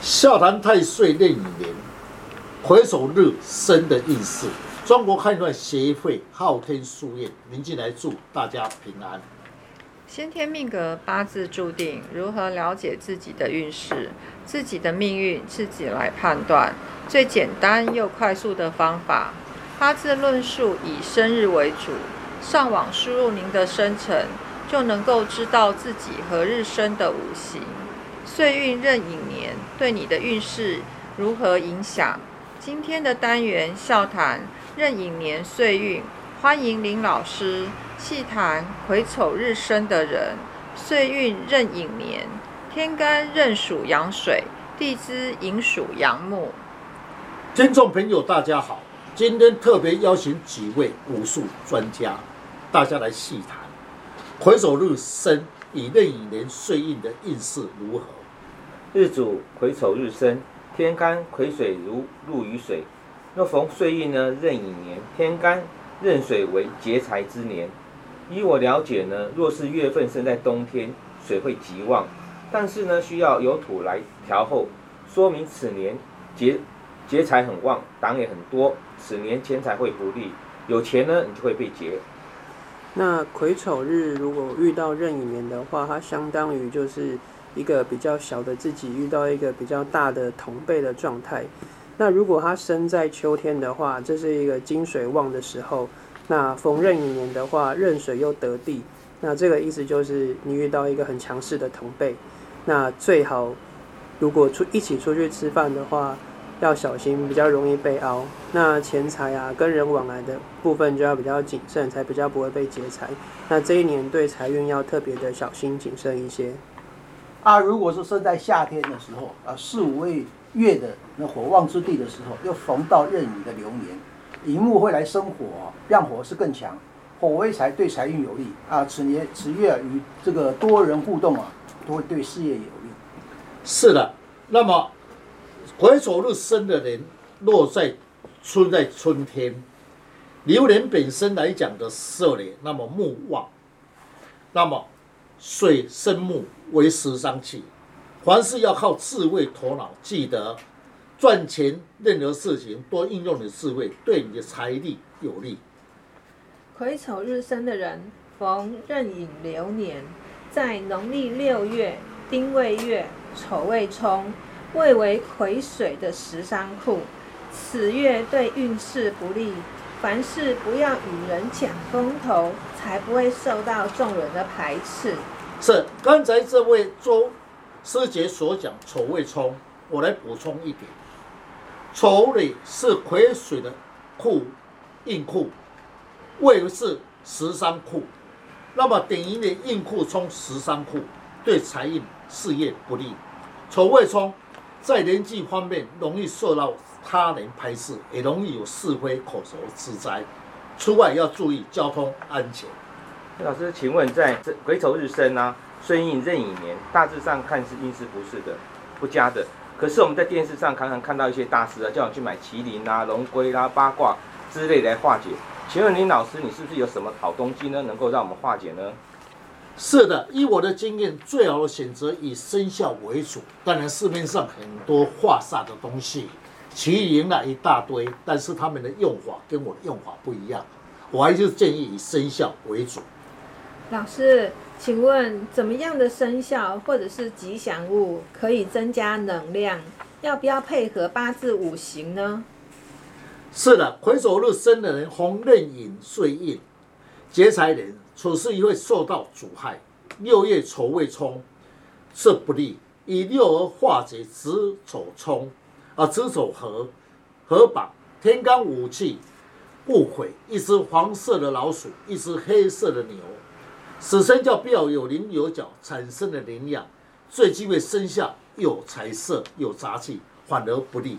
笑谈太岁壬寅年，回首日生的运势。中国汉传协会昊天书院，您进来祝大家平安。先天命格八字注定，如何了解自己的运势、自己的命运，自己来判断。最简单又快速的方法，八字论述以生日为主，上网输入您的生辰，就能够知道自己何日生的五行。岁运壬寅年对你的运势如何影响？今天的单元笑谈壬寅年岁运，欢迎林老师细谈癸丑日生的人，岁运壬寅年，天干壬属阳水，地支寅属阳木。听众朋友，大家好，今天特别邀请几位武术专家，大家来细谈癸丑日生以壬寅年岁运的运势如何。日主癸丑日生，天干癸水如入于水。若逢岁运呢，壬寅年，天干壬水为劫财之年。依我了解呢，若是月份生在冬天，水会极旺，但是呢，需要有土来调候，说明此年劫劫财很旺，挡也很多，此年钱财会不利，有钱呢，你就会被劫。那癸丑日如果遇到壬寅年的话，它相当于就是一个比较小的自己遇到一个比较大的同辈的状态。那如果它生在秋天的话，这是一个金水旺的时候。那逢壬寅年的话，壬水又得地，那这个意思就是你遇到一个很强势的同辈。那最好如果出一起出去吃饭的话，要小心，比较容易被凹。那钱财啊，跟人往来的部分就要比较谨慎，才比较不会被劫财。那这一年对财运要特别的小心谨慎一些。啊，如果是生在夏天的时候，啊四五位月的那火旺之地的时候，又逢到壬寅的流年，寅木会来生火，让火势更强，火为财，对财运有利啊。此年此月与这个多人互动啊，都会对事业有利。是的，那么癸丑日生的人，落在春在春天，流年本身来讲的色年，那么木旺，那么水生木为食伤气，凡事要靠智慧头脑，记得赚钱，任何事情多运用你智慧，对你的财力有利。癸丑日生的人，逢壬寅流年，在农历六月丁未月丑未冲，未为癸水的食伤库，此月对运势不利，凡事不要与人抢风头，才不会受到众人的排斥。是刚才这位周师姐所讲丑未冲，我来补充一点，丑里是癸水的库印库，未是十三库，那么等于你印库冲十三库，对财运事业不利。丑未冲在人际方面容易受到他人排斥，也容易有是非口舌之灾。出外要注意交通安全。老师，请问在这癸丑日生啊，顺应壬寅年，大致上看是运势不是的，不佳的。可是我们在电视上常常看到一些大师啊，叫我去买麒麟啊、龙龟啦、八卦之类来化解。请问林老师，你是不是有什么好东西呢，能够让我们化解呢？是的，依我的经验，最好的选择以生肖为主。当然，市面上很多化煞的东西，麒麟了一大堆，但是他们的用法跟我的用法不一样。我还是建议以生肖为主。老师，请问怎么样的生肖或者是吉祥物可以增加能量？要不要配合八字五行呢？是的，癸丑日生的人，红刃影、碎印，劫财人，处事也会受到阻害。六月丑未冲是不利，以六而化解子丑冲，啊子丑合合绑，天干五气不悔，一只黄色的老鼠，一只黑色的牛，此生叫必要有棱有角，产生的能量，最忌讳生下有财色有杂气，反而不利。